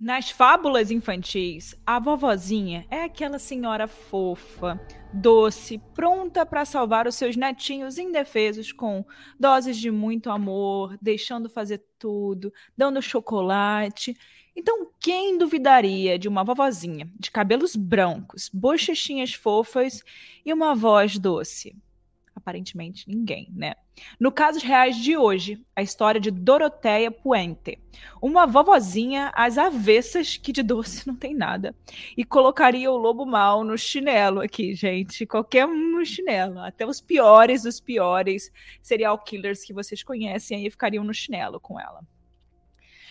Nas fábulas infantis, a vovozinha é aquela senhora fofa, doce, pronta para salvar os seus netinhos indefesos com doses de muito amor, deixando fazer tudo, dando chocolate. Então, quem duvidaria de uma vovozinha de cabelos brancos, bochechinhas fofas e uma voz doce? Aparentemente ninguém, né? No Casos Reais de hoje, a história de Doroteia Puente, uma vovozinha às avessas que de doce não tem nada, e colocaria o lobo mal no chinelo aqui, gente, qualquer um no chinelo, até os piores dos piores serial killers que vocês conhecem aí ficariam no chinelo com ela.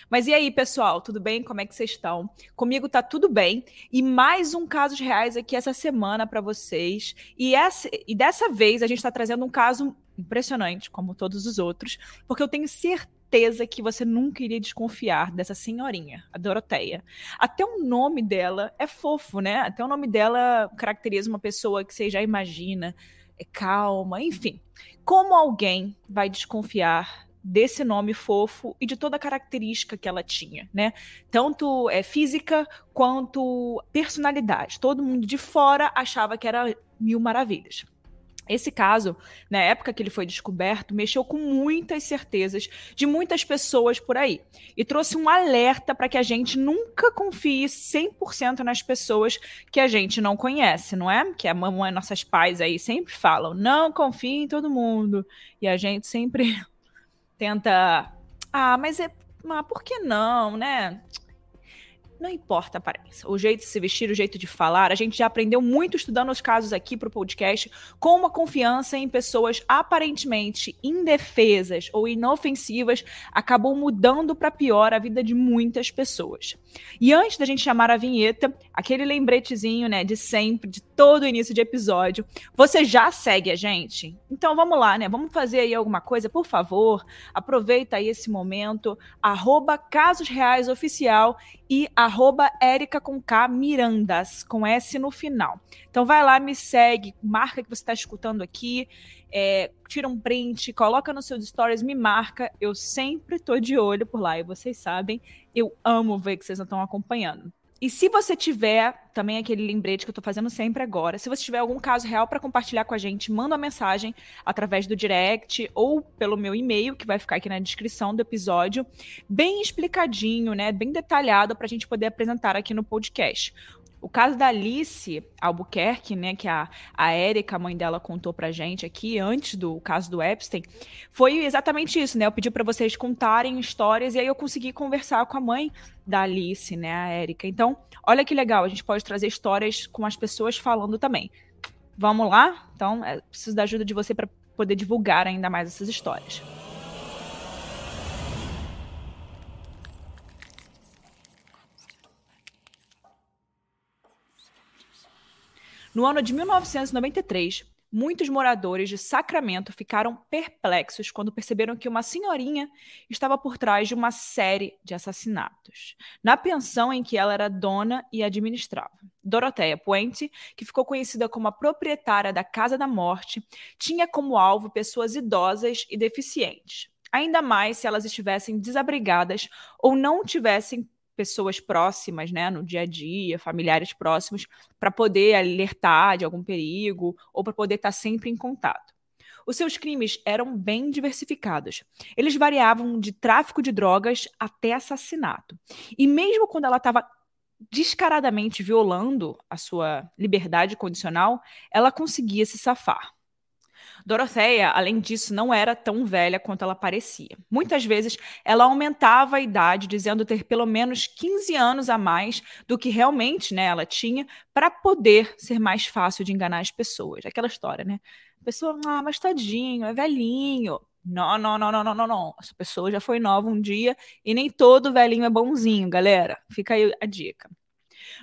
Mas e aí, pessoal, tudo bem? Como é que vocês estão? Comigo tá tudo bem. E mais um casos reais aqui essa semana para vocês. E, essa, e dessa vez a gente está trazendo um caso impressionante, como todos os outros, porque eu tenho certeza que você nunca iria desconfiar dessa senhorinha, a Doroteia. Até o nome dela é fofo, né? Até o nome dela caracteriza uma pessoa que você já imagina, é calma, enfim. Como alguém vai desconfiar desse nome fofo e de toda a característica que ela tinha, né? Tanto é, física quanto personalidade. Todo mundo de fora achava que era mil maravilhas. Esse caso, na época que ele foi descoberto, mexeu com muitas certezas de muitas pessoas por aí e trouxe um alerta para que a gente nunca confie 100% nas pessoas que a gente não conhece, não é? Que a mamãe, nossas pais aí sempre falam: não confie em todo mundo. E a gente sempre tenta. Ah, mas é. Mas por que não, né? Não importa a aparência, o jeito de se vestir, o jeito de falar. A gente já aprendeu muito estudando os casos aqui para o podcast, como a confiança em pessoas aparentemente indefesas ou inofensivas acabou mudando para pior a vida de muitas pessoas. E antes da gente chamar a vinheta, aquele lembretezinho, né, de sempre, de todo início de episódio, você já segue a gente? Então vamos lá, né? Vamos fazer aí alguma coisa, por favor. Aproveita aí esse momento, arroba Casos Reais Oficial e arroba com K Mirandas, com S no final. Então vai lá, me segue, marca que você está escutando aqui, é, tira um print, coloca nos seus stories, me marca. Eu sempre tô de olho por lá e vocês sabem, eu amo ver que vocês estão acompanhando. E se você tiver também aquele lembrete que eu tô fazendo sempre agora, se você tiver algum caso real para compartilhar com a gente, manda uma mensagem através do direct ou pelo meu e-mail, que vai ficar aqui na descrição do episódio, bem explicadinho, né, bem detalhado para a gente poder apresentar aqui no podcast. O caso da Alice Albuquerque, né, que a, a Érica, a mãe dela, contou pra gente aqui, antes do caso do Epstein, foi exatamente isso, né? Eu pedi para vocês contarem histórias e aí eu consegui conversar com a mãe da Alice, né, a Érica. Então, olha que legal, a gente pode trazer histórias com as pessoas falando também. Vamos lá? Então, é, preciso da ajuda de você para poder divulgar ainda mais essas histórias. No ano de 1993, muitos moradores de Sacramento ficaram perplexos quando perceberam que uma senhorinha estava por trás de uma série de assassinatos, na pensão em que ela era dona e administrava. Doroteia Puente, que ficou conhecida como a proprietária da Casa da Morte, tinha como alvo pessoas idosas e deficientes. Ainda mais se elas estivessem desabrigadas ou não tivessem pessoas próximas, né, no dia a dia, familiares próximos, para poder alertar de algum perigo ou para poder estar tá sempre em contato. Os seus crimes eram bem diversificados. Eles variavam de tráfico de drogas até assassinato. E mesmo quando ela estava descaradamente violando a sua liberdade condicional, ela conseguia se safar. Dorotheia, além disso, não era tão velha quanto ela parecia. Muitas vezes ela aumentava a idade, dizendo ter pelo menos 15 anos a mais do que realmente né, ela tinha, para poder ser mais fácil de enganar as pessoas. Aquela história, né? A pessoa, ah, mas tadinho, é velhinho. Não, não, não, não, não, não, não. Essa pessoa já foi nova um dia e nem todo velhinho é bonzinho, galera. Fica aí a dica.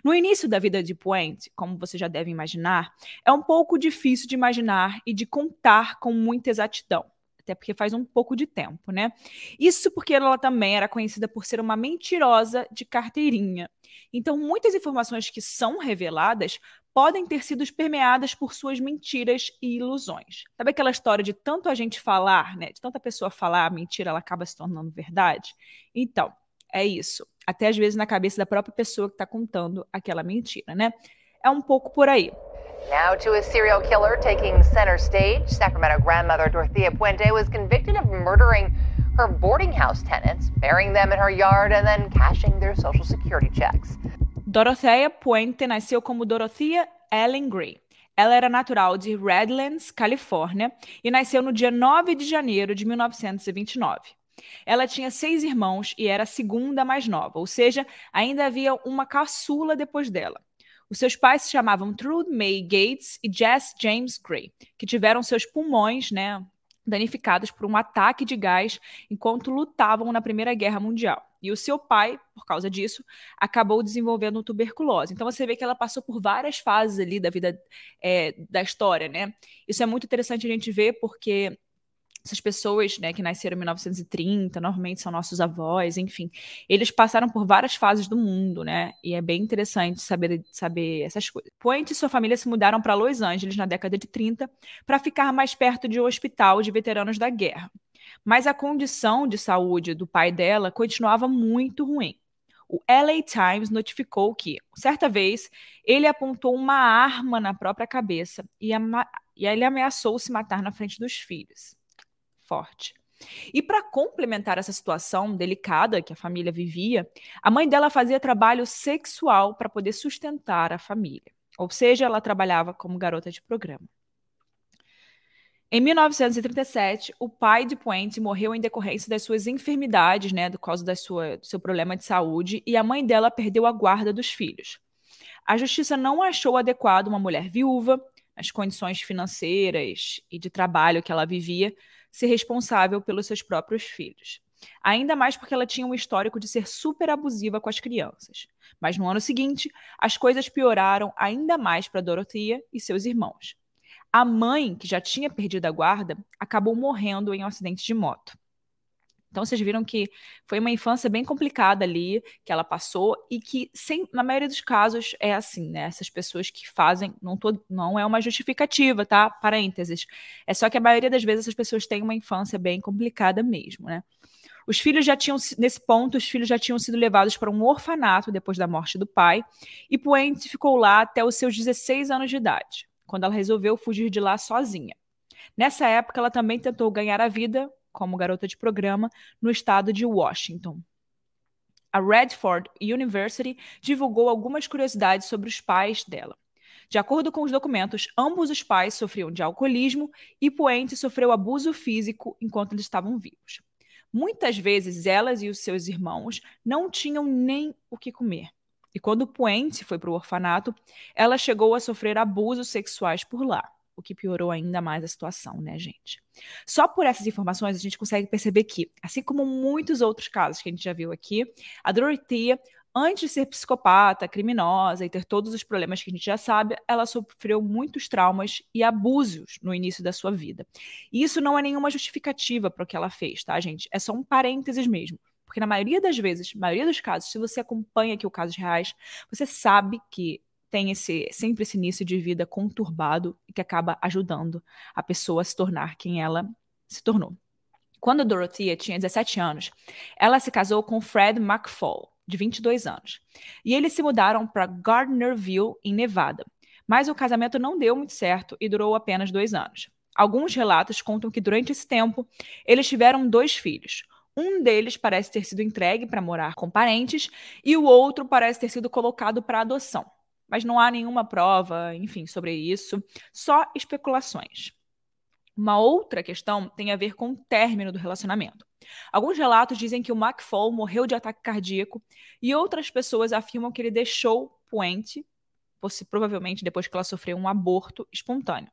No início da vida de Puente, como você já deve imaginar, é um pouco difícil de imaginar e de contar com muita exatidão até porque faz um pouco de tempo, né? Isso porque ela também era conhecida por ser uma mentirosa de carteirinha. Então, muitas informações que são reveladas podem ter sido permeadas por suas mentiras e ilusões. Sabe aquela história de tanto a gente falar, né? De tanta pessoa falar, mentira ela acaba se tornando verdade? Então, é isso. Até às vezes na cabeça da própria pessoa que está contando aquela mentira, né? É um pouco por aí. Now to a serial killer taking center stage. Sacramento grandmother Dorothea Puente was convicted of murdering her boarding house tenants, burying them in her yard and then cashing their social security checks. Dorothea Puente nasceu como Dorothea Ellen Gray. Ela era natural de Redlands, Califórnia, e nasceu no dia 9 de janeiro de 1929. Ela tinha seis irmãos e era a segunda mais nova, ou seja, ainda havia uma caçula depois dela. Os seus pais se chamavam Trude May Gates e Jess James Gray, que tiveram seus pulmões, né, danificados por um ataque de gás enquanto lutavam na Primeira Guerra Mundial. E o seu pai, por causa disso, acabou desenvolvendo tuberculose. Então você vê que ela passou por várias fases ali da vida é, da história, né? Isso é muito interessante a gente ver porque essas pessoas né, que nasceram em 1930, normalmente são nossos avós, enfim, eles passaram por várias fases do mundo, né? E é bem interessante saber, saber essas coisas. Point e sua família se mudaram para Los Angeles na década de 30 para ficar mais perto de um hospital de veteranos da guerra. Mas a condição de saúde do pai dela continuava muito ruim. O LA Times notificou que, certa vez, ele apontou uma arma na própria cabeça e, e ele ameaçou se matar na frente dos filhos forte. E para complementar essa situação delicada que a família vivia, a mãe dela fazia trabalho sexual para poder sustentar a família. Ou seja, ela trabalhava como garota de programa. Em 1937, o pai de Puente morreu em decorrência das suas enfermidades, né, por causa da sua, do seu problema de saúde, e a mãe dela perdeu a guarda dos filhos. A justiça não achou adequado uma mulher viúva, nas condições financeiras e de trabalho que ela vivia, ser responsável pelos seus próprios filhos. Ainda mais porque ela tinha um histórico de ser super abusiva com as crianças. Mas no ano seguinte, as coisas pioraram ainda mais para Dorothea e seus irmãos. A mãe, que já tinha perdido a guarda, acabou morrendo em um acidente de moto. Então vocês viram que foi uma infância bem complicada ali que ela passou e que sem, na maioria dos casos é assim, né? Essas pessoas que fazem não, tô, não é uma justificativa, tá? Parênteses. É só que a maioria das vezes essas pessoas têm uma infância bem complicada mesmo, né? Os filhos já tinham, nesse ponto, os filhos já tinham sido levados para um orfanato depois da morte do pai, e Puente ficou lá até os seus 16 anos de idade, quando ela resolveu fugir de lá sozinha. Nessa época, ela também tentou ganhar a vida como garota de programa no estado de Washington. A Redford University divulgou algumas curiosidades sobre os pais dela. De acordo com os documentos, ambos os pais sofriam de alcoolismo e Puente sofreu abuso físico enquanto eles estavam vivos. Muitas vezes elas e os seus irmãos não tinham nem o que comer. E quando Puente foi para o orfanato, ela chegou a sofrer abusos sexuais por lá o que piorou ainda mais a situação, né, gente? Só por essas informações a gente consegue perceber que, assim como muitos outros casos que a gente já viu aqui, a Dorothea, antes de ser psicopata, criminosa e ter todos os problemas que a gente já sabe, ela sofreu muitos traumas e abusos no início da sua vida. E isso não é nenhuma justificativa para o que ela fez, tá, gente? É só um parênteses mesmo. Porque na maioria das vezes, maioria dos casos, se você acompanha aqui o casos reais, você sabe que tem esse sempre esse início de vida conturbado que acaba ajudando a pessoa a se tornar quem ela se tornou. Quando Dorothea tinha 17 anos, ela se casou com Fred McFall, de 22 anos. E eles se mudaram para Gardnerville, em Nevada. Mas o casamento não deu muito certo e durou apenas dois anos. Alguns relatos contam que durante esse tempo eles tiveram dois filhos. Um deles parece ter sido entregue para morar com parentes e o outro parece ter sido colocado para adoção mas não há nenhuma prova, enfim, sobre isso, só especulações. Uma outra questão tem a ver com o término do relacionamento. Alguns relatos dizem que o McFall morreu de ataque cardíaco e outras pessoas afirmam que ele deixou Puente, provavelmente depois que ela sofreu um aborto espontâneo.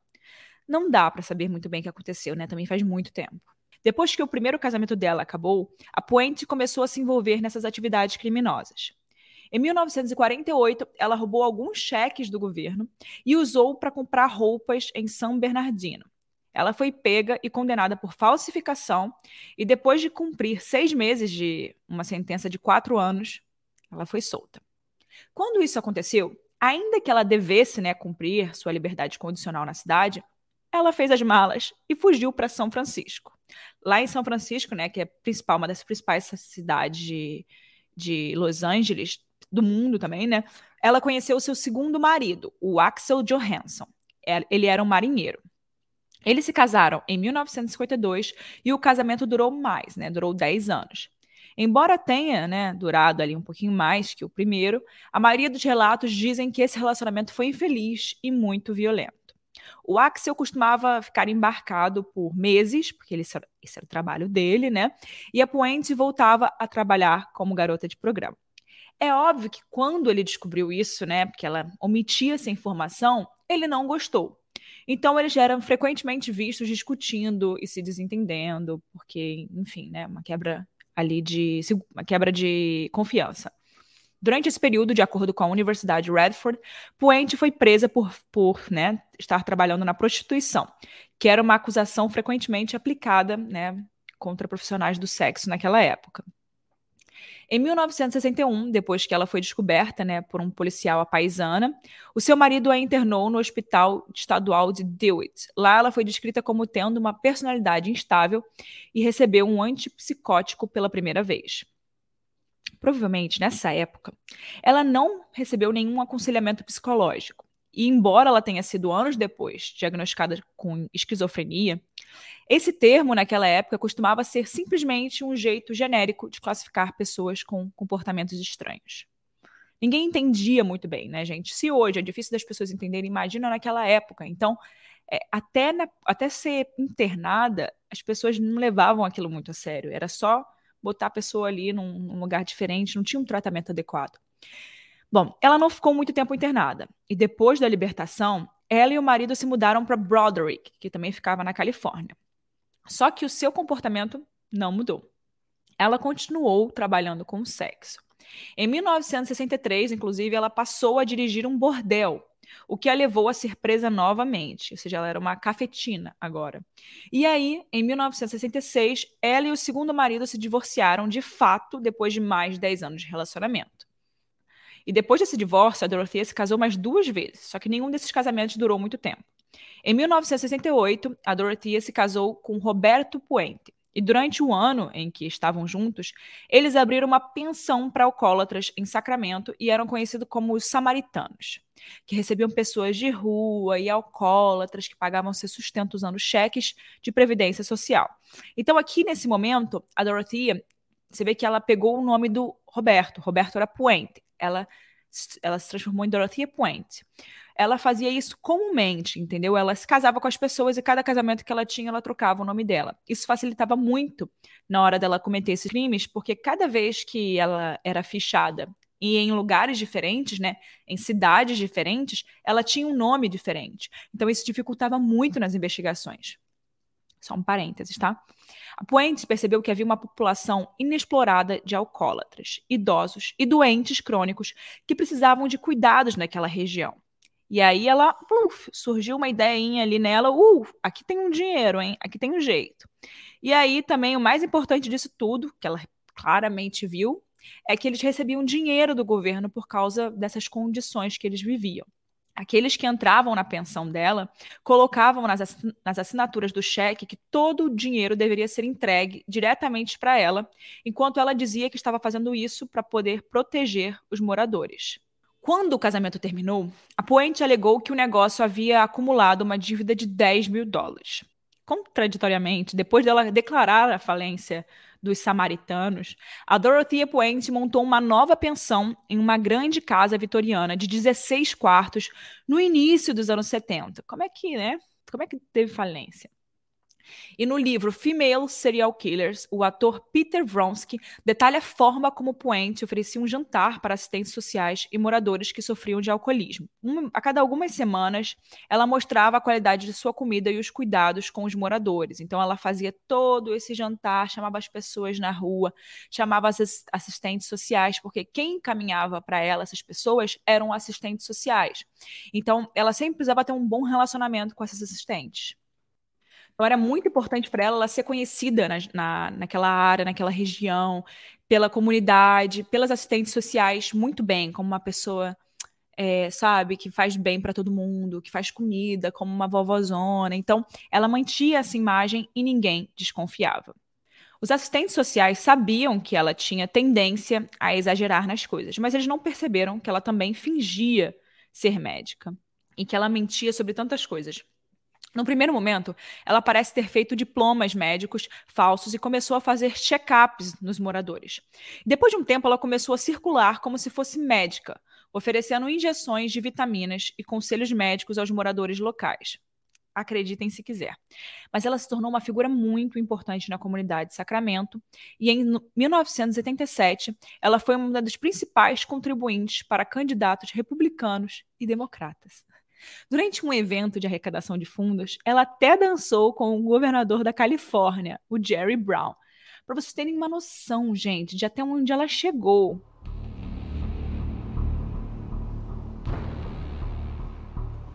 Não dá para saber muito bem o que aconteceu, né? Também faz muito tempo. Depois que o primeiro casamento dela acabou, a Puente começou a se envolver nessas atividades criminosas. Em 1948, ela roubou alguns cheques do governo e usou para comprar roupas em São Bernardino. Ela foi pega e condenada por falsificação e, depois de cumprir seis meses de uma sentença de quatro anos, ela foi solta. Quando isso aconteceu, ainda que ela devesse né, cumprir sua liberdade condicional na cidade, ela fez as malas e fugiu para São Francisco. Lá em São Francisco, né, que é principal, uma das principais cidades de, de Los Angeles, do mundo também, né? Ela conheceu seu segundo marido, o Axel Johansson. É, ele era um marinheiro. Eles se casaram em 1952 e o casamento durou mais, né? Durou 10 anos. Embora tenha né, durado ali um pouquinho mais que o primeiro, a maioria dos relatos dizem que esse relacionamento foi infeliz e muito violento. O Axel costumava ficar embarcado por meses, porque esse era o trabalho dele, né? E a Puente voltava a trabalhar como garota de programa. É óbvio que quando ele descobriu isso, né, porque ela omitia essa informação, ele não gostou. Então eles eram frequentemente vistos discutindo e se desentendendo, porque, enfim, né, uma quebra ali de uma quebra de confiança. Durante esse período, de acordo com a Universidade Radford, Puente foi presa por, por né, estar trabalhando na prostituição, que era uma acusação frequentemente aplicada né, contra profissionais do sexo naquela época. Em 1961, depois que ela foi descoberta né, por um policial apaisana, o seu marido a internou no Hospital Estadual de Dewitt. Lá ela foi descrita como tendo uma personalidade instável e recebeu um antipsicótico pela primeira vez. Provavelmente, nessa época, ela não recebeu nenhum aconselhamento psicológico. E embora ela tenha sido anos depois diagnosticada com esquizofrenia, esse termo, naquela época, costumava ser simplesmente um jeito genérico de classificar pessoas com comportamentos estranhos. Ninguém entendia muito bem, né, gente? Se hoje é difícil das pessoas entenderem, imagina naquela época. Então, é, até, na, até ser internada, as pessoas não levavam aquilo muito a sério. Era só botar a pessoa ali num, num lugar diferente, não tinha um tratamento adequado. Bom, ela não ficou muito tempo internada. E depois da libertação, ela e o marido se mudaram para Broderick, que também ficava na Califórnia. Só que o seu comportamento não mudou. Ela continuou trabalhando com sexo. Em 1963, inclusive, ela passou a dirigir um bordel, o que a levou a ser presa novamente, ou seja, ela era uma cafetina agora. E aí, em 1966, ela e o segundo marido se divorciaram de fato depois de mais de 10 anos de relacionamento. E depois desse divórcio, a Dorothea se casou mais duas vezes, só que nenhum desses casamentos durou muito tempo. Em 1968, a Dorothea se casou com Roberto Puente. E durante o ano em que estavam juntos, eles abriram uma pensão para alcoólatras em Sacramento e eram conhecidos como os samaritanos, que recebiam pessoas de rua e alcoólatras que pagavam seu sustento usando cheques de previdência social. Então, aqui nesse momento, a Dorothea, você vê que ela pegou o nome do Roberto. Roberto era Puente. Ela, ela se transformou em Dorothea Puente ela fazia isso comumente, entendeu? Ela se casava com as pessoas e cada casamento que ela tinha, ela trocava o nome dela. Isso facilitava muito na hora dela cometer esses crimes, porque cada vez que ela era fichada e em lugares diferentes, né, em cidades diferentes, ela tinha um nome diferente. Então isso dificultava muito nas investigações. Só um parênteses, tá? A Puentes percebeu que havia uma população inexplorada de alcoólatras, idosos e doentes crônicos que precisavam de cuidados naquela região. E aí ela, uf, surgiu uma ideinha ali nela, uh, aqui tem um dinheiro, hein? Aqui tem um jeito. E aí também o mais importante disso tudo, que ela claramente viu, é que eles recebiam dinheiro do governo por causa dessas condições que eles viviam. Aqueles que entravam na pensão dela colocavam nas, assinaturas do cheque que todo o dinheiro deveria ser entregue diretamente para ela, enquanto ela dizia que estava fazendo isso para poder proteger os moradores. Quando o casamento terminou, a Puente alegou que o negócio havia acumulado uma dívida de 10 mil dólares. Contraditoriamente, depois dela declarar a falência dos samaritanos, a Dorothea Puente montou uma nova pensão em uma grande casa vitoriana de 16 quartos no início dos anos 70. Como é que, né? Como é que teve falência? E no livro Female Serial Killers, o ator Peter Vronsky detalha a forma como Puente oferecia um jantar para assistentes sociais e moradores que sofriam de alcoolismo. Um, a cada algumas semanas, ela mostrava a qualidade de sua comida e os cuidados com os moradores. Então, ela fazia todo esse jantar, chamava as pessoas na rua, chamava as assistentes sociais, porque quem encaminhava para ela essas pessoas eram assistentes sociais. Então, ela sempre precisava ter um bom relacionamento com essas assistentes. Então era muito importante para ela, ela ser conhecida na, na, naquela área, naquela região, pela comunidade, pelas assistentes sociais, muito bem, como uma pessoa, é, sabe, que faz bem para todo mundo, que faz comida, como uma vovozona. Então, ela mantinha essa imagem e ninguém desconfiava. Os assistentes sociais sabiam que ela tinha tendência a exagerar nas coisas, mas eles não perceberam que ela também fingia ser médica e que ela mentia sobre tantas coisas. No primeiro momento, ela parece ter feito diplomas médicos falsos e começou a fazer check-ups nos moradores. Depois de um tempo, ela começou a circular como se fosse médica, oferecendo injeções de vitaminas e conselhos médicos aos moradores locais. Acreditem se quiser. Mas ela se tornou uma figura muito importante na comunidade de Sacramento e em 1977 ela foi uma das principais contribuintes para candidatos republicanos e democratas. Durante um evento de arrecadação de fundos, ela até dançou com o governador da Califórnia, o Jerry Brown. Para vocês terem uma noção, gente, de até onde ela chegou.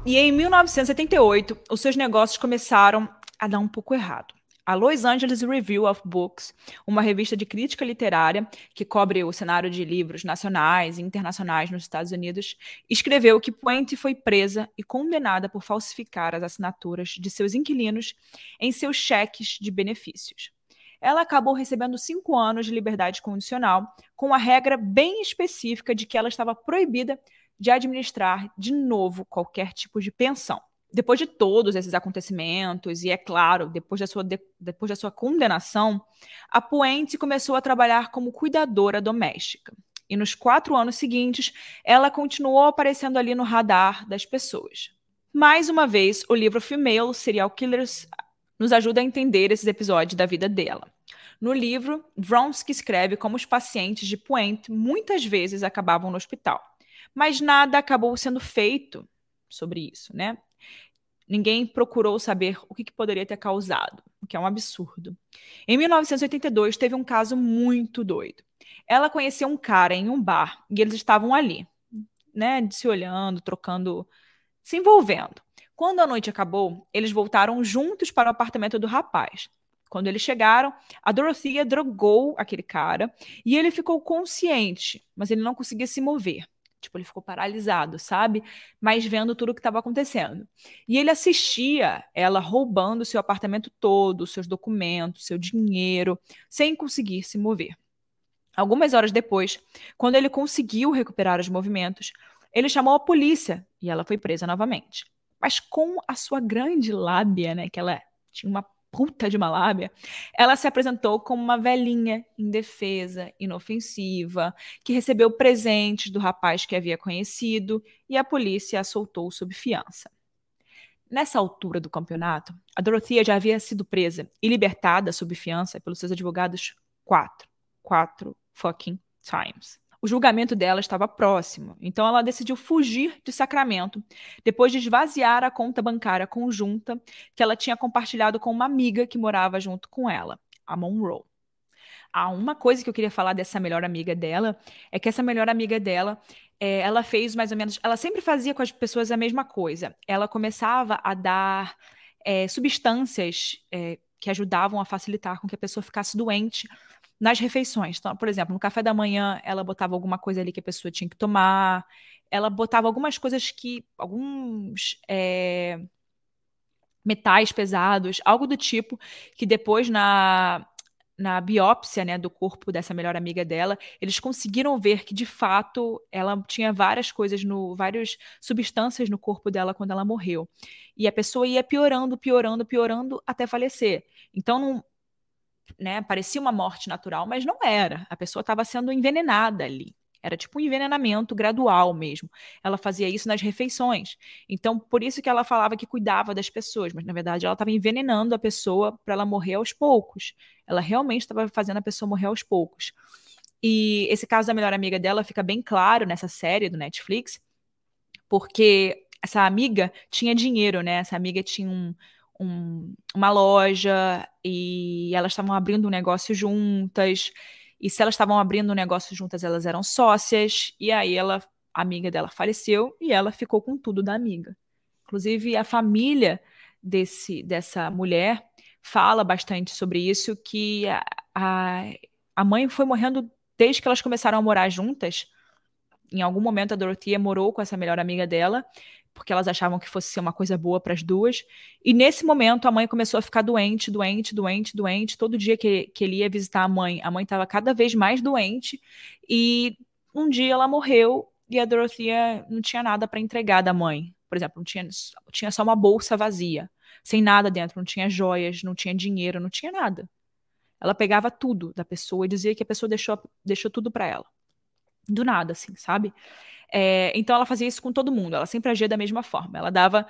E em 1978, os seus negócios começaram a dar um pouco errado a Los Angeles Review of Books, uma revista de crítica literária que cobre o cenário de livros nacionais e internacionais nos Estados Unidos, escreveu que Puente foi presa e condenada por falsificar as assinaturas de seus inquilinos em seus cheques de benefícios. Ela acabou recebendo cinco anos de liberdade condicional, com a regra bem específica de que ela estava proibida de administrar de novo qualquer tipo de pensão depois de todos esses acontecimentos, e é claro, depois da sua, de, depois da sua condenação, a Puente começou a trabalhar como cuidadora doméstica. E nos quatro anos seguintes, ela continuou aparecendo ali no radar das pessoas. Mais uma vez, o livro Female Serial Killers nos ajuda a entender esses episódios da vida dela. No livro, Vronsky escreve como os pacientes de Puente muitas vezes acabavam no hospital. Mas nada acabou sendo feito sobre isso, né? Ninguém procurou saber o que, que poderia ter causado, o que é um absurdo. Em 1982, teve um caso muito doido. Ela conheceu um cara em um bar e eles estavam ali, né, se olhando, trocando, se envolvendo. Quando a noite acabou, eles voltaram juntos para o apartamento do rapaz. Quando eles chegaram, a Dorothea drogou aquele cara e ele ficou consciente, mas ele não conseguia se mover. Tipo, ele ficou paralisado, sabe? Mas vendo tudo o que estava acontecendo. E ele assistia ela roubando seu apartamento todo, seus documentos, seu dinheiro, sem conseguir se mover. Algumas horas depois, quando ele conseguiu recuperar os movimentos, ele chamou a polícia e ela foi presa novamente. Mas com a sua grande lábia, né, que ela tinha uma puta de uma lábia, ela se apresentou como uma velhinha indefesa, inofensiva, que recebeu presentes do rapaz que havia conhecido e a polícia a soltou sob fiança. Nessa altura do campeonato, a Dorothea já havia sido presa e libertada sob fiança pelos seus advogados quatro, quatro fucking times. O julgamento dela estava próximo, então ela decidiu fugir de Sacramento, depois de esvaziar a conta bancária conjunta que ela tinha compartilhado com uma amiga que morava junto com ela, a Monroe. Ah, uma coisa que eu queria falar dessa melhor amiga dela é que essa melhor amiga dela, é, ela fez mais ou menos. Ela sempre fazia com as pessoas a mesma coisa. Ela começava a dar é, substâncias é, que ajudavam a facilitar com que a pessoa ficasse doente nas refeições. Então, por exemplo, no café da manhã, ela botava alguma coisa ali que a pessoa tinha que tomar, ela botava algumas coisas que. alguns. É, metais pesados, algo do tipo, que depois na, na biópsia né, do corpo dessa melhor amiga dela, eles conseguiram ver que de fato ela tinha várias coisas no, várias substâncias no corpo dela quando ela morreu. E a pessoa ia piorando, piorando, piorando até falecer. Então não, né, parecia uma morte natural, mas não era. A pessoa estava sendo envenenada ali. Era tipo um envenenamento gradual mesmo. Ela fazia isso nas refeições. Então, por isso que ela falava que cuidava das pessoas, mas na verdade ela estava envenenando a pessoa para ela morrer aos poucos. Ela realmente estava fazendo a pessoa morrer aos poucos. E esse caso da melhor amiga dela fica bem claro nessa série do Netflix, porque essa amiga tinha dinheiro, né? Essa amiga tinha um, um, uma loja e elas estavam abrindo um negócio juntas. E se elas estavam abrindo um negócio juntas, elas eram sócias. E aí ela, a amiga dela faleceu e ela ficou com tudo da amiga. Inclusive a família desse dessa mulher fala bastante sobre isso que a, a, a mãe foi morrendo desde que elas começaram a morar juntas. Em algum momento a Dorothea morou com essa melhor amiga dela porque elas achavam que fosse ser uma coisa boa para as duas. E nesse momento a mãe começou a ficar doente, doente, doente, doente. Todo dia que, que ele ia visitar a mãe, a mãe estava cada vez mais doente. E um dia ela morreu e a Dorothea não tinha nada para entregar da mãe. Por exemplo, não tinha, tinha só uma bolsa vazia, sem nada dentro, não tinha joias, não tinha dinheiro, não tinha nada. Ela pegava tudo da pessoa e dizia que a pessoa deixou, deixou tudo para ela. Do nada, assim, sabe? É, então ela fazia isso com todo mundo, ela sempre agia da mesma forma. Ela dava,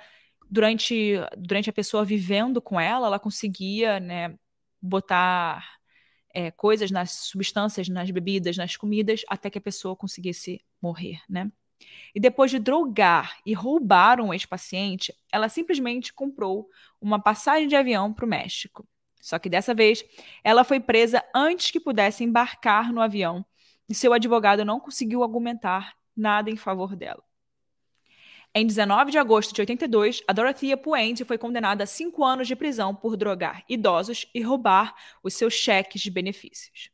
durante, durante a pessoa vivendo com ela, ela conseguia né, botar é, coisas nas substâncias, nas bebidas, nas comidas, até que a pessoa conseguisse morrer, né? E depois de drogar e roubar um ex-paciente, ela simplesmente comprou uma passagem de avião para o México. Só que dessa vez, ela foi presa antes que pudesse embarcar no avião e seu advogado não conseguiu argumentar nada em favor dela. Em 19 de agosto de 82, a Dorothea Puente foi condenada a cinco anos de prisão por drogar idosos e roubar os seus cheques de benefícios.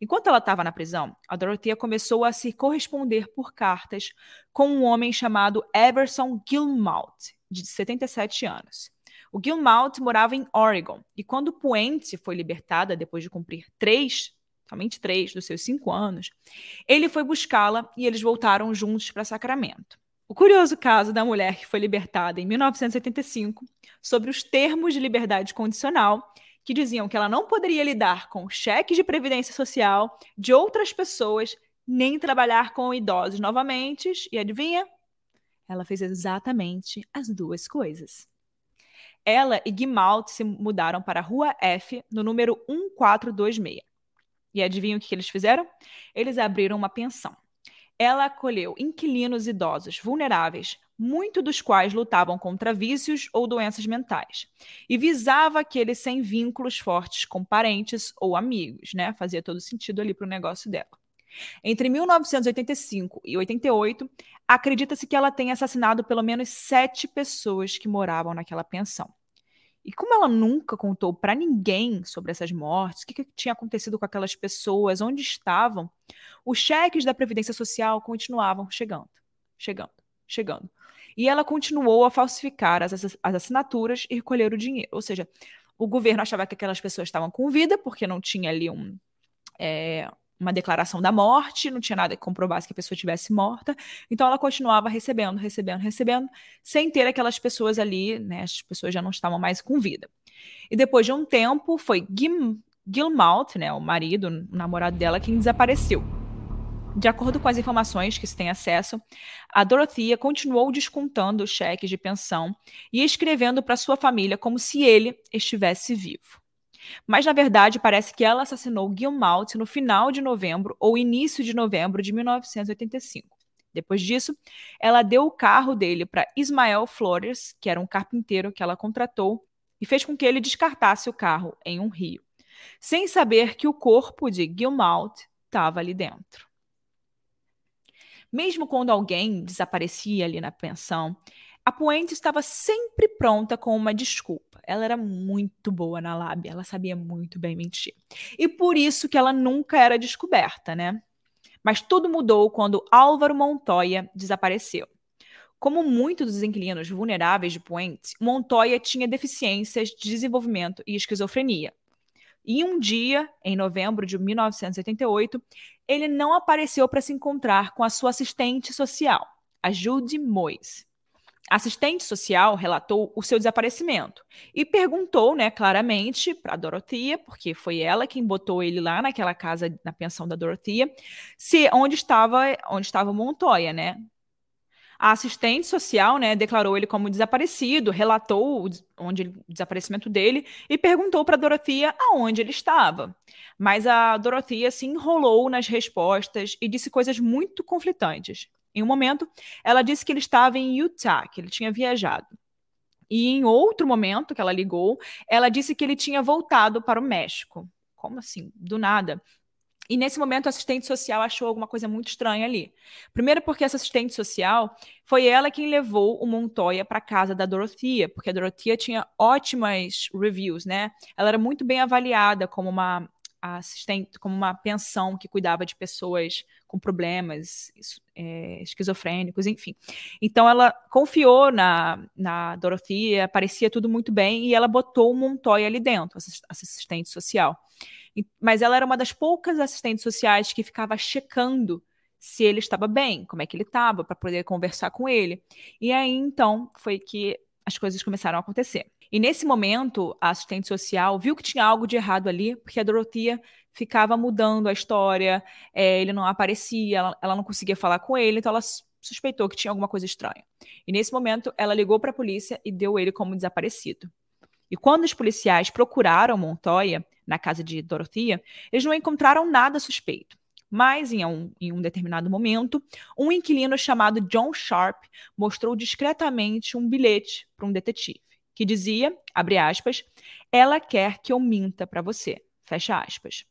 Enquanto ela estava na prisão, a Dorothea começou a se corresponder por cartas com um homem chamado Everson Gilmalt, de 77 anos. O Gilmalt morava em Oregon, e quando Puente foi libertada depois de cumprir três somente três dos seus cinco anos, ele foi buscá-la e eles voltaram juntos para Sacramento. O curioso caso da mulher que foi libertada em 1985, sobre os termos de liberdade condicional, que diziam que ela não poderia lidar com cheques de previdência social de outras pessoas, nem trabalhar com idosos novamente. E adivinha? Ela fez exatamente as duas coisas. Ela e Guimalt se mudaram para a Rua F, no número 1426. E adivinha o que eles fizeram? Eles abriram uma pensão. Ela acolheu inquilinos idosos vulneráveis, muitos dos quais lutavam contra vícios ou doenças mentais, e visava aqueles sem vínculos fortes com parentes ou amigos, né? Fazia todo sentido ali para o negócio dela. Entre 1985 e 88, acredita-se que ela tenha assassinado pelo menos sete pessoas que moravam naquela pensão. E como ela nunca contou para ninguém sobre essas mortes, o que, que, tinha acontecido com aquelas pessoas, onde estavam, os cheques da Previdência Social continuavam chegando, chegando, chegando. E ela continuou a falsificar as, as assinaturas e recolher o dinheiro. Ou seja, o governo achava que aquelas pessoas estavam com vida, porque não tinha ali um, é, uma declaração da morte, não tinha nada que comprovasse que a pessoa estivesse morta. Então ela continuava recebendo, recebendo, recebendo, sem ter aquelas pessoas ali, né? As pessoas já não estavam mais com vida. E depois de um tempo, foi Gil Gilmalt, né, o marido, o namorado dela, quem desapareceu. De acordo com as informações que se tem acesso, a Dorothea continuou descontando cheques de pensão e escrevendo para sua família como se ele estivesse vivo. Mas, na verdade, parece que ela assassinou Gilmalt no final de novembro ou início de novembro de 1985. Depois disso, ela deu o carro dele para Ismael Flores, que era um carpinteiro que ela contratou, e fez com que ele descartasse o carro em um rio, sem saber que o corpo de Gilmalt estava ali dentro. Mesmo quando alguém desaparecia ali na pensão, a Puente estava sempre pronta com uma desculpa. Ela era muito boa na lábia, ela sabia muito bem mentir. E por isso que ela nunca era descoberta, né? Mas tudo mudou quando Álvaro Montoya desapareceu. Como muitos dos inquilinos vulneráveis de Puente, Montoya tinha deficiências de desenvolvimento e esquizofrenia. E um dia, em novembro de 1988, ele não apareceu para se encontrar com a sua assistente social, a Judy Moyes assistente social relatou o seu desaparecimento e perguntou, né, claramente para Dorothea, porque foi ela quem botou ele lá naquela casa na pensão da Dorothea, se onde estava, onde estava Montoya, né? A assistente social, né, declarou ele como desaparecido, relatou o, onde, o desaparecimento dele e perguntou para Dorothea aonde ele estava. Mas a Dorothea se enrolou nas respostas e disse coisas muito conflitantes. Em um momento, ela disse que ele estava em Utah, que ele tinha viajado. E em outro momento que ela ligou, ela disse que ele tinha voltado para o México. Como assim? Do nada. E nesse momento, a assistente social achou alguma coisa muito estranha ali. Primeiro, porque essa assistente social foi ela quem levou o Montoya para casa da Dorothea, porque a Dorothea tinha ótimas reviews, né? Ela era muito bem avaliada como uma assistente, como uma pensão que cuidava de pessoas com problemas é, esquizofrênicos, enfim. Então ela confiou na, na Dorothea, parecia tudo muito bem, e ela botou o Montoya ali dentro, assistente social. Mas ela era uma das poucas assistentes sociais que ficava checando se ele estava bem, como é que ele estava, para poder conversar com ele. E aí então foi que as coisas começaram a acontecer. E nesse momento, a assistente social viu que tinha algo de errado ali, porque a Dorotia ficava mudando a história, é, ele não aparecia, ela, ela não conseguia falar com ele, então ela suspeitou que tinha alguma coisa estranha. E nesse momento, ela ligou para a polícia e deu ele como desaparecido. E quando os policiais procuraram Montoya na casa de Dorothea, eles não encontraram nada suspeito. Mas, em um, em um, determinado momento, um inquilino chamado John Sharp mostrou discretamente um bilhete para um detetive que dizia, abre aspas, ela quer que eu minta para você, fecha aspas.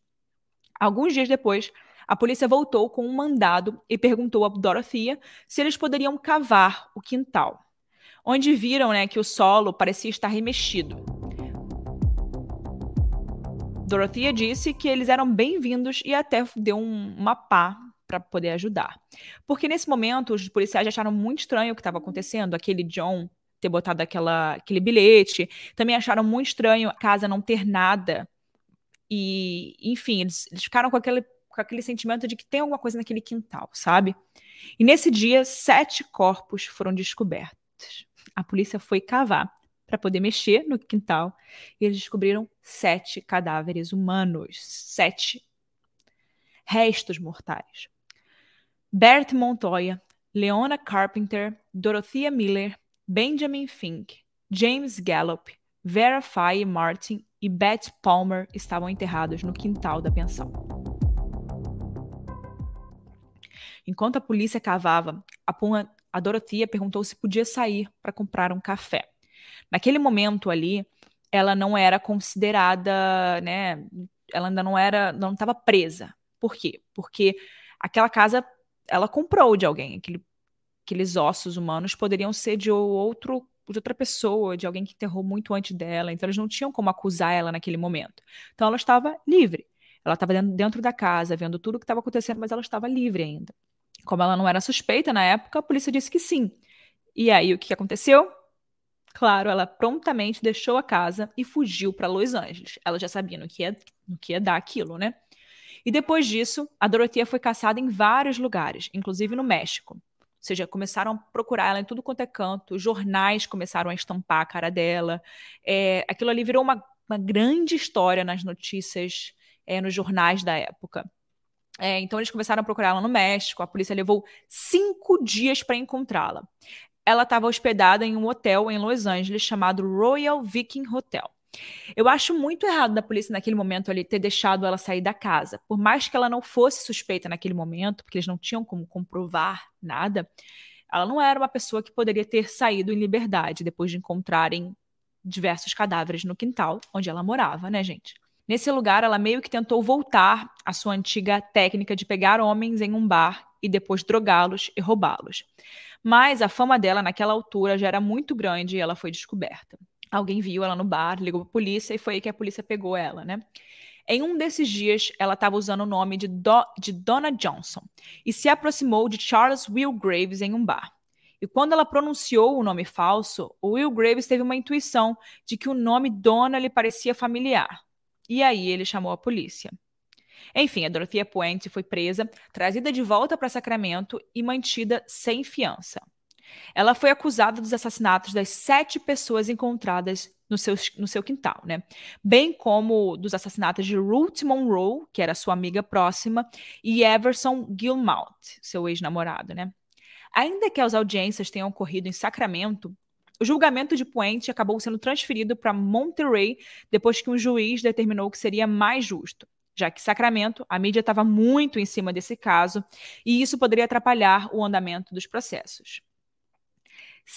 Alguns dias depois, a polícia voltou com um mandado e perguntou a Dorothea se eles poderiam cavar o quintal, onde viram né, que o solo parecia estar remexido. Dorothea disse que eles eram bem-vindos e até deu um, uma pá para poder ajudar. Porque nesse momento os policiais acharam muito estranho o que estava acontecendo. Aquele John ter botado aquela, aquele bilhete. Também acharam muito estranho a casa não ter nada. E, enfim, eles, eles ficaram com aquele, com aquele sentimento de que tem alguma coisa naquele quintal, sabe? E nesse dia, sete corpos foram descobertos. A polícia foi cavar para poder mexer no quintal e eles descobriram sete cadáveres humanos. Sete restos mortais. Bert Montoya, Leona Carpenter, Dorothea Miller, Benjamin Fink, James Gallup, Vera Faye Martin e Beth Palmer estavam enterrados no quintal da pensão. Enquanto a polícia cavava, a, Puma, a Dorothea perguntou se podia sair para comprar um café. Naquele momento ali, ela não era considerada, né? Ela ainda não era, não estava presa. Por quê? Porque aquela casa ela comprou de alguém, aquele aqueles ossos humanos poderiam ser de outro de outra pessoa, de alguém que enterrou muito antes dela, então eles não tinham como acusar ela naquele momento. Então ela estava livre. Ela estava dentro da casa, vendo tudo o que estava acontecendo, mas ela estava livre ainda. Como ela não era suspeita na época, a polícia disse que sim. E aí o que aconteceu? Claro, ela prontamente deixou a casa e fugiu para Los Angeles. Ela já sabia no que ia, no que ia dar aquilo, né? E depois disso, a Dorothea foi caçada em vários lugares, inclusive no México. Ou seja, começaram a procurar ela em tudo quanto é canto, jornais começaram a estampar a cara dela. É, aquilo ali virou uma, uma grande história nas notícias, é, nos jornais da época. É, então eles começaram a procurar ela no México. A polícia levou cinco dias para encontrá-la. Ela estava hospedada em um hotel em Los Angeles chamado Royal Viking Hotel. Eu acho muito errado da polícia naquele momento ali ter deixado ela sair da casa. Por mais que ela não fosse suspeita naquele momento, porque eles não tinham como comprovar nada, ela não era uma pessoa que poderia ter saído em liberdade depois de encontrarem diversos cadáveres no quintal onde ela morava, né, gente? Nesse lugar, ela meio que tentou voltar à sua antiga técnica de pegar homens em um bar e depois drogá-los e roubá-los. Mas a fama dela naquela altura já era muito grande e ela foi descoberta. Alguém viu ela no bar, ligou para a polícia e foi aí que a polícia pegou ela, né? Em um desses dias, ela estava usando o nome de, Do de Donna Johnson e se aproximou de Charles Will Graves em um bar. E quando ela pronunciou o nome falso, Will Graves teve uma intuição de que o nome Donna lhe parecia familiar. E aí ele chamou a polícia. Enfim, a Dorothea Puente foi presa, trazida de volta para Sacramento e mantida sem fiança. Ela foi acusada dos assassinatos das sete pessoas encontradas no seu, no seu quintal, né? Bem como dos assassinatos de Ruth Monroe, que era sua amiga próxima, e Everson Gilmalt, seu ex-namorado, né? Ainda que as audiências tenham ocorrido em Sacramento, o julgamento de Puente acabou sendo transferido para Monterey depois que um juiz determinou que seria mais justo, já que Sacramento, a mídia estava muito em cima desse caso e isso poderia atrapalhar o andamento dos processos.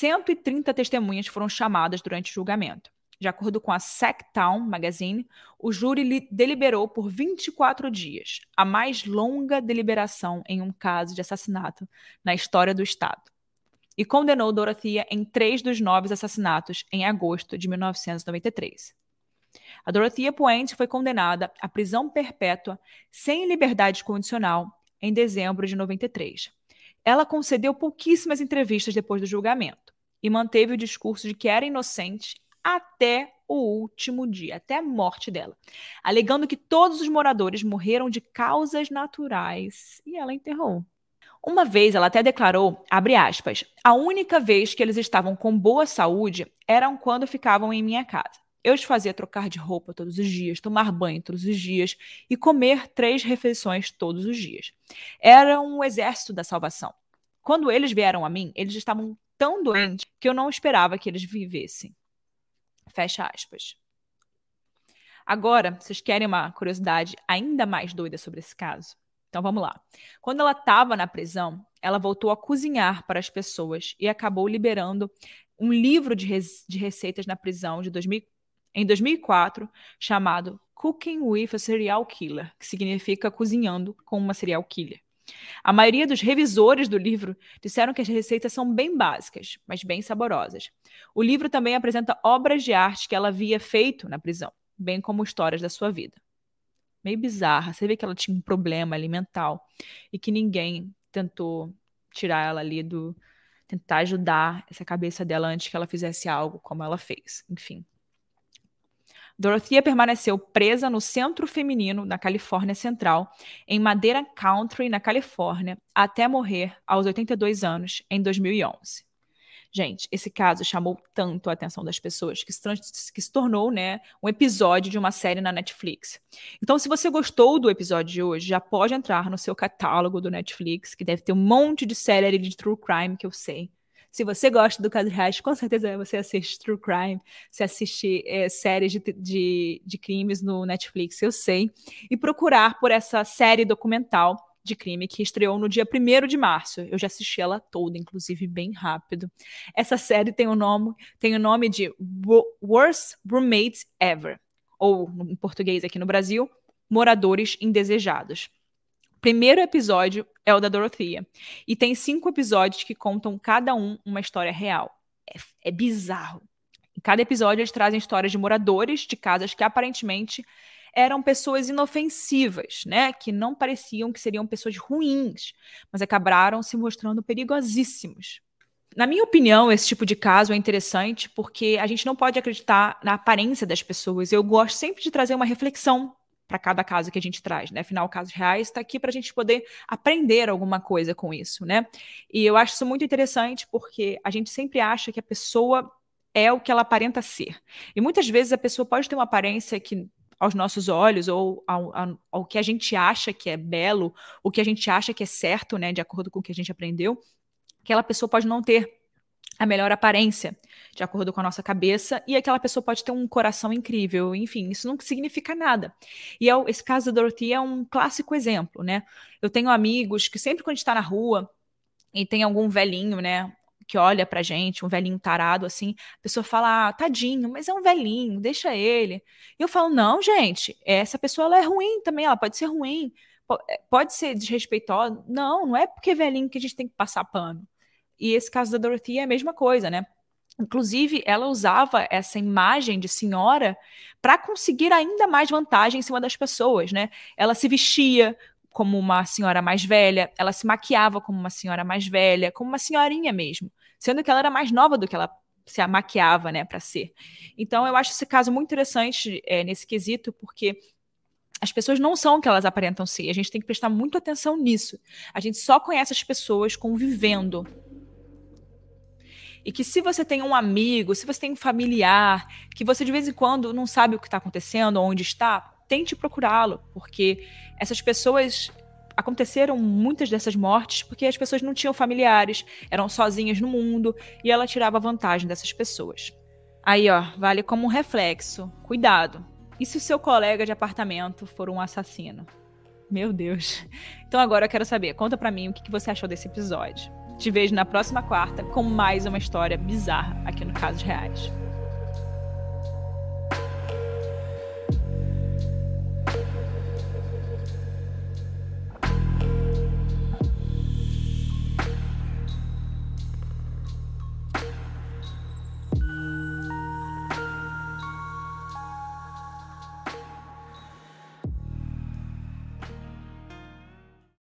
130 testemunhas foram chamadas durante o julgamento. De acordo com a Sacktown Magazine, o júri deliberou por 24 dias, a mais longa deliberação em um caso de assassinato na história do Estado, e condenou Dorothea em três dos nove assassinatos em agosto de 1993. A Dorothea Puente foi condenada à prisão perpétua sem liberdade condicional em dezembro de 93. Ela concedeu pouquíssimas entrevistas depois do julgamento e manteve o discurso de que era inocente até o último dia, até a morte dela, alegando que todos os moradores morreram de causas naturais e ela enterrou. Uma vez ela até declarou, abre aspas, a única vez que eles estavam com boa saúde eram quando ficavam em minha casa. Eu os fazia trocar de roupa todos os dias, tomar banho todos os dias e comer três refeições todos os dias. Era um exército da salvação. Quando eles vieram a mim, eles estavam tão doentes que eu não esperava que eles vivessem. Fecha aspas. Agora, vocês querem uma curiosidade ainda mais doida sobre esse caso? Então vamos lá. Quando ela estava na prisão, ela voltou a cozinhar para as pessoas e acabou liberando um livro de, de receitas na prisão de 2000, em 2004 chamado Cooking with a Serial Killer, que significa cozinhando com uma serial killer. A maioria dos revisores do livro disseram que as receitas são bem básicas, mas bem saborosas. O livro também apresenta obras de arte que ela havia feito na prisão, bem como histórias da sua vida. Meio bizarra, você vê que ela tinha um problema alimentar e que ninguém tentou tirar ela ali do. tentar ajudar essa cabeça dela antes que ela fizesse algo como ela fez. Enfim. Dorothea permaneceu presa no Centro Feminino na Califórnia Central, em Madeira Country, na Califórnia, até morrer aos 82 anos, em 2011. Gente, esse caso chamou tanto a atenção das pessoas que se, que se, tornou né, um episódio de uma série na Netflix. Então, se você gostou do episódio de hoje, já pode entrar no seu catálogo do Netflix, que deve ter um monte de série de true crime que eu sei. Se você gosta do caso reais, com certeza você assiste True Crime, você assiste é, séries de, de, de crimes no Netflix, eu sei. E procurar por essa série documental de crime que estreou no dia 1 de março. Eu já assisti ela toda, inclusive bem rápido. Essa série tem o nome, tem o nome de Worst Roommates Ever, ou em português aqui no Brasil, Moradores Indesejados primeiro episódio é o da Dorothea. E tem cinco episódios que contam cada um uma história real. É, é bizarro. Em cada episódio eles trazem histórias de moradores de casas que aparentemente eram pessoas inofensivas, né? Que não pareciam que seriam pessoas ruins, mas acabaram se mostrando perigosíssimos. Na minha opinião, esse tipo de caso é interessante porque a gente não pode acreditar na aparência das pessoas. Eu gosto sempre de trazer uma reflexão para cada caso que a gente traz, né? Afinal, casos reais está aqui para a gente poder aprender alguma coisa com isso, né? E eu acho isso muito interessante porque a gente sempre acha que a pessoa é o que ela aparenta ser. E muitas vezes a pessoa pode ter uma aparência que aos nossos olhos ou ao, ao, ao, que a gente acha que é belo, o que a gente acha que é certo, né, de acordo com o que a gente aprendeu, aquela pessoa pode não ter a melhor aparência, de acordo com a nossa cabeça, e aquela pessoa pode ter um coração incrível, enfim, isso não significa nada. E é, esse caso da Dorothy é um clássico exemplo, né? Eu tenho amigos que sempre quando a gente tá na rua e tem algum velhinho, né, que olha pra gente, um velhinho tarado assim, a pessoa fala, ah, tadinho, mas é um velhinho, deixa ele. E eu falo, não, gente, essa pessoa ela é ruim também, ela pode ser ruim, é, pode ser desrespeitosa. Não, não é porque é velhinho que a gente tem que passar pano. E esse caso da Dorothy é a mesma coisa, né? Inclusive, ela usava essa imagem de senhora para conseguir ainda mais vantagem em cima das pessoas, né? Ela se vestia como uma senhora mais velha, ela se maquiava como uma senhora mais velha, como uma senhorinha mesmo, sendo que ela era mais nova do que ela se maquiava, né, para ser. Então, eu acho esse caso muito interessante é, nesse quesito, porque as pessoas não são o que elas aparentam ser. A gente tem que prestar muito atenção nisso. A gente só conhece as pessoas convivendo e que se você tem um amigo, se você tem um familiar, que você de vez em quando não sabe o que está acontecendo, onde está, tente procurá-lo, porque essas pessoas aconteceram muitas dessas mortes porque as pessoas não tinham familiares, eram sozinhas no mundo e ela tirava vantagem dessas pessoas. Aí, ó, vale como um reflexo. Cuidado. E se o seu colega de apartamento for um assassino? Meu Deus. Então agora eu quero saber, conta para mim o que você achou desse episódio. Te vejo na próxima quarta com mais uma história bizarra aqui no Casos Reais.